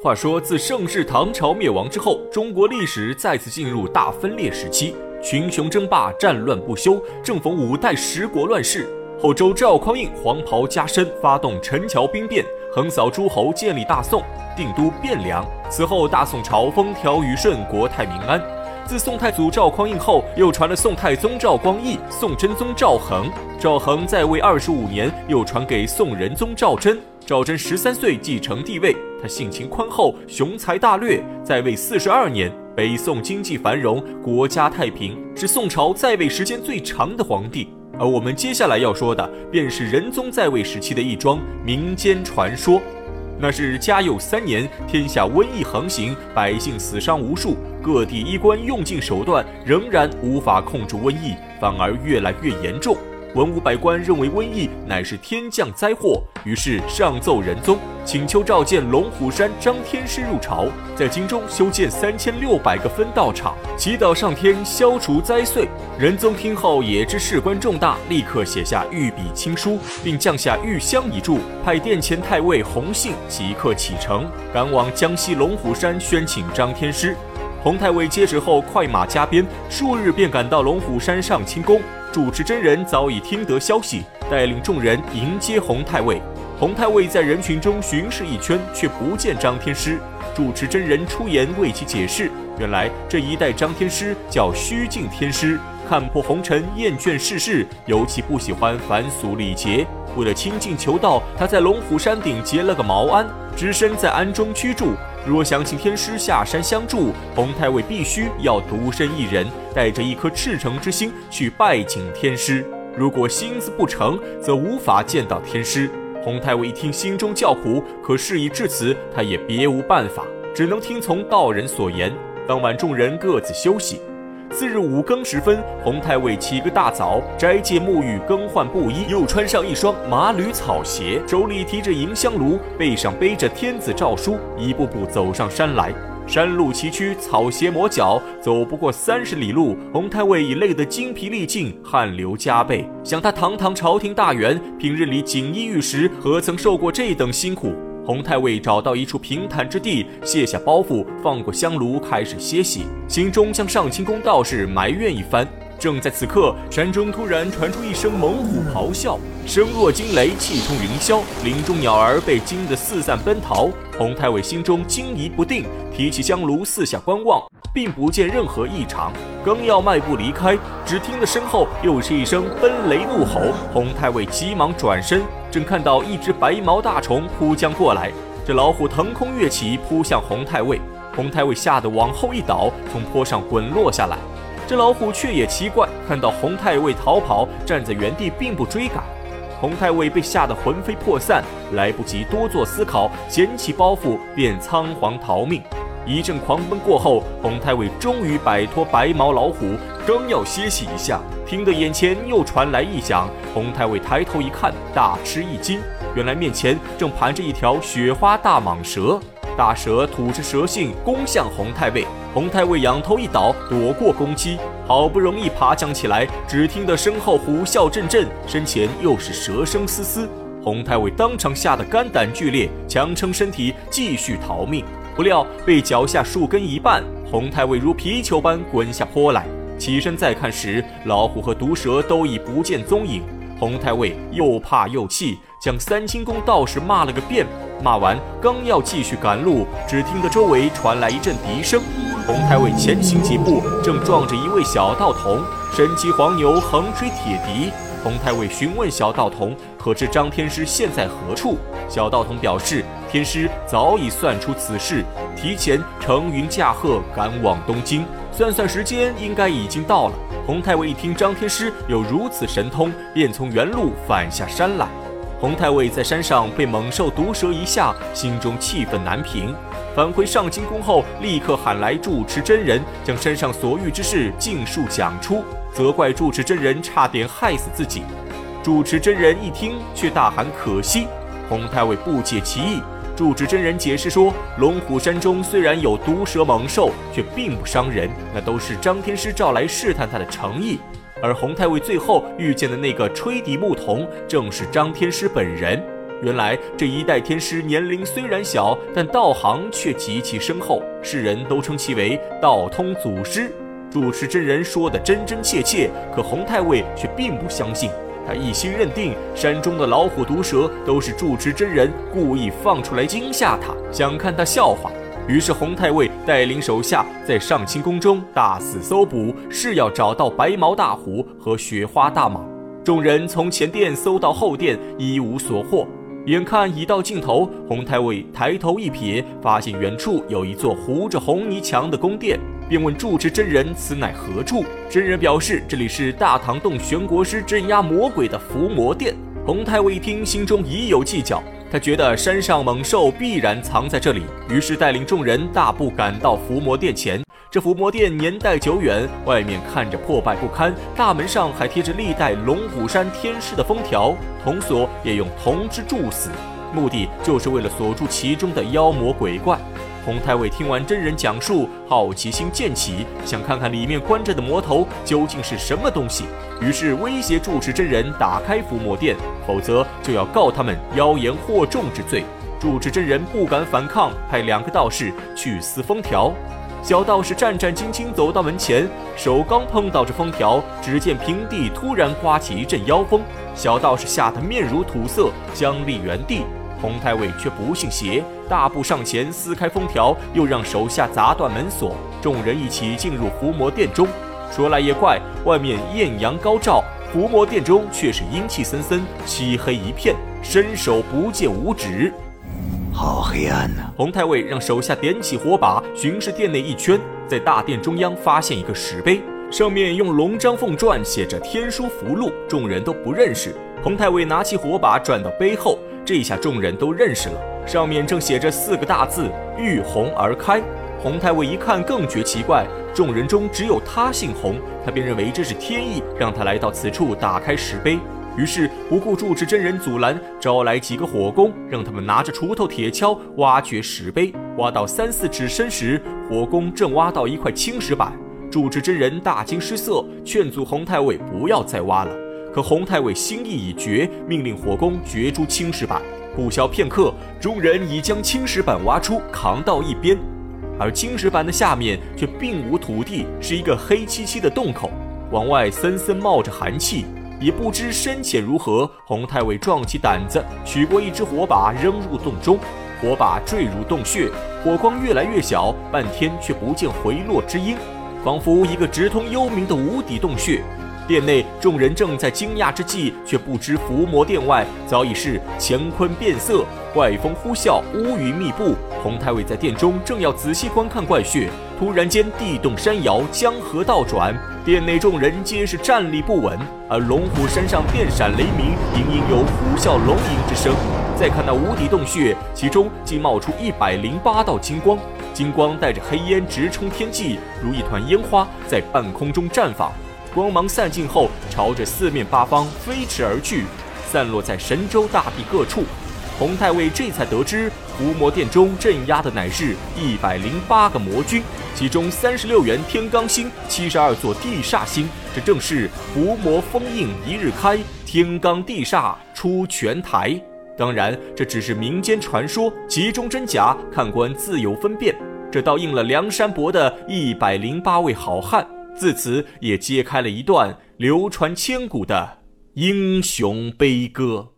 话说，自盛世唐朝灭亡之后，中国历史再次进入大分裂时期，群雄争霸，战乱不休。正逢五代十国乱世，后周赵匡胤黄袍加身，发动陈桥兵变，横扫诸侯，建立大宋，定都汴梁。此后，大宋朝风调雨顺，国泰民安。自宋太祖赵匡胤后，又传了宋太宗赵光义、宋真宗赵恒。赵恒在位二十五年，又传给宋仁宗赵祯。赵祯十三岁继承帝位。他性情宽厚，雄才大略，在位四十二年，北宋经济繁荣，国家太平，是宋朝在位时间最长的皇帝。而我们接下来要说的，便是仁宗在位时期的一桩民间传说。那是嘉佑三年，天下瘟疫横行，百姓死伤无数，各地医官用尽手段，仍然无法控制瘟疫，反而越来越严重。文武百官认为瘟疫乃是天降灾祸，于是上奏仁宗，请求召见龙虎山张天师入朝，在京中修建三千六百个分道场，祈祷上天消除灾岁。仁宗听后也知事关重大，立刻写下御笔亲书，并降下御香一柱，派殿前太尉洪信即刻启程，赶往江西龙虎山宣请张天师。洪太尉接旨后，快马加鞭，数日便赶到龙虎山上清宫。主持真人早已听得消息，带领众人迎接洪太尉。洪太尉在人群中巡视一圈，却不见张天师。主持真人出言为其解释，原来这一代张天师叫虚静天师，看破红尘，厌倦世事，尤其不喜欢凡俗礼节。为了清净求道，他在龙虎山顶结了个茅庵，只身在庵中居住。若想请天师下山相助，洪太尉必须要独身一人，带着一颗赤诚之心去拜请天师。如果心思不诚，则无法见到天师。洪太尉一听，心中叫苦，可事已至此，他也别无办法，只能听从道人所言。当晚，众人各自休息。次日五更时分，洪太尉起个大早，斋戒沐浴，更换布衣，又穿上一双麻履草鞋，手里提着迎香炉，背上背着天子诏书，一步步走上山来。山路崎岖，草鞋磨脚，走不过三十里路，洪太尉已累得精疲力尽，汗流浃背。想他堂堂朝廷大员，平日里锦衣玉食，何曾受过这等辛苦？洪太尉找到一处平坦之地，卸下包袱，放过香炉，开始歇息，心中向上清宫道士埋怨一番。正在此刻，山中突然传出一声猛虎咆哮，声若惊雷，气冲云霄，林中鸟儿被惊得四散奔逃。洪太尉心中惊疑不定，提起香炉四下观望，并不见任何异常。刚要迈步离开，只听得身后又是一声奔雷怒吼。洪太尉急忙转身。正看到一只白毛大虫扑将过来，这老虎腾空跃起，扑向洪太尉。洪太尉吓得往后一倒，从坡上滚落下来。这老虎却也奇怪，看到洪太尉逃跑，站在原地并不追赶。洪太尉被吓得魂飞魄散，来不及多做思考，捡起包袱便仓皇逃命。一阵狂奔过后，洪太尉终于摆脱白毛老虎，刚要歇息一下。听得眼前又传来异响，洪太尉抬头一看，大吃一惊，原来面前正盘着一条雪花大蟒蛇。大蛇吐着蛇信，攻向洪太尉。洪太尉仰头一倒，躲过攻击，好不容易爬将起来，只听得身后虎啸阵阵，身前又是蛇声嘶嘶。洪太尉当场吓得肝胆俱裂，强撑身体继续逃命，不料被脚下树根一绊，洪太尉如皮球般滚下坡来。起身再看时，老虎和毒蛇都已不见踪影。洪太尉又怕又气，将三清宫道士骂了个遍。骂完，刚要继续赶路，只听得周围传来一阵笛声。洪太尉前行几步，正撞着一位小道童，身骑黄牛，横吹铁笛。洪太尉询问小道童：“可知张天师现在何处？”小道童表示：“天师早已算出此事，提前乘云驾鹤，赶往东京。”算算时间，应该已经到了。洪太尉一听张天师有如此神通，便从原路返下山来。洪太尉在山上被猛兽毒蛇一下，心中气愤难平。返回上清宫后，立刻喊来住持真人，将身上所遇之事尽数讲出，责怪住持真人差点害死自己。住持真人一听，却大喊可惜。洪太尉不解其意。住持真人解释说：“龙虎山中虽然有毒蛇猛兽，却并不伤人，那都是张天师召来试探他的诚意。而洪太尉最后遇见的那个吹笛牧童，正是张天师本人。原来这一代天师年龄虽然小，但道行却极其深厚，世人都称其为道通祖师。住持真人说的真真切切，可洪太尉却并不相信。他一心认定山中的老虎、毒蛇都是住持真人故意放出来惊吓他，想看他笑话。于是洪太尉带领手下在上清宫中大肆搜捕，是要找到白毛大虎和雪花大蟒。众人从前殿搜到后殿，一无所获。眼看已到尽头，洪太尉抬头一瞥，发现远处有一座糊着红泥墙的宫殿。便问住持真人：“此乃何处？”真人表示：“这里是大唐洞玄国师镇压魔鬼的伏魔殿。”洪太尉一听，心中已有计较。他觉得山上猛兽必然藏在这里，于是带领众人大步赶到伏魔殿前。这伏魔殿年代久远，外面看着破败不堪，大门上还贴着历代龙虎山天师的封条，铜锁也用铜之铸死，目的就是为了锁住其中的妖魔鬼怪。洪太尉听完真人讲述，好奇心渐起，想看看里面关着的魔头究竟是什么东西。于是威胁住持真人打开伏魔殿，否则就要告他们妖言惑众之罪。住持真人不敢反抗，派两个道士去撕封条。小道士战战兢兢走到门前，手刚碰到这封条，只见平地突然刮起一阵妖风，小道士吓得面如土色，僵立原地。洪太尉却不信邪，大步上前撕开封条，又让手下砸断门锁，众人一起进入伏魔殿中。说来也怪，外面艳阳高照，伏魔殿中却是阴气森森，漆黑一片，伸手不见五指，好黑暗呐！洪太尉让手下点起火把，巡视殿内一圈，在大殿中央发现一个石碑，上面用龙章凤篆写着“天书符箓”，众人都不认识。洪太尉拿起火把转到碑后。这下众人都认识了，上面正写着四个大字“遇红而开”。洪太尉一看更觉奇怪，众人中只有他姓洪，他便认为这是天意，让他来到此处打开石碑。于是不顾住持真人阻拦，招来几个火工，让他们拿着锄头、铁锹挖掘石碑。挖到三四尺深时，火工正挖到一块青石板，住持真人大惊失色，劝阻洪太尉不要再挖了。可洪太尉心意已决，命令火工掘出青石板。不消片刻，众人已将青石板挖出，扛到一边。而青石板的下面却并无土地，是一个黑漆漆的洞口，往外森森冒着寒气，也不知深浅如何。洪太尉壮起胆子，取过一支火把扔入洞中，火把坠入洞穴，火光越来越小，半天却不见回落之音，仿佛一个直通幽冥的无底洞穴。殿内众人正在惊讶之际，却不知伏魔殿外早已是乾坤变色，怪风呼啸，乌云密布。洪太尉在殿中正要仔细观看怪穴，突然间地动山摇，江河倒转，殿内众人皆是站立不稳。而龙虎山上电闪雷鸣，隐隐有虎啸龙吟之声。再看那无底洞穴，其中竟冒出一百零八道金光，金光带着黑烟直冲天际，如一团烟花在半空中绽放。光芒散尽后，朝着四面八方飞驰而去，散落在神州大地各处。洪太尉这才得知，伏魔殿中镇压的乃是一百零八个魔君，其中三十六元天罡星，七十二座地煞星。这正是伏魔封印一日开，天罡地煞出全台。当然，这只是民间传说，其中真假，看官自有分辨。这倒应了梁山伯的一百零八位好汉。自此也揭开了一段流传千古的英雄悲歌。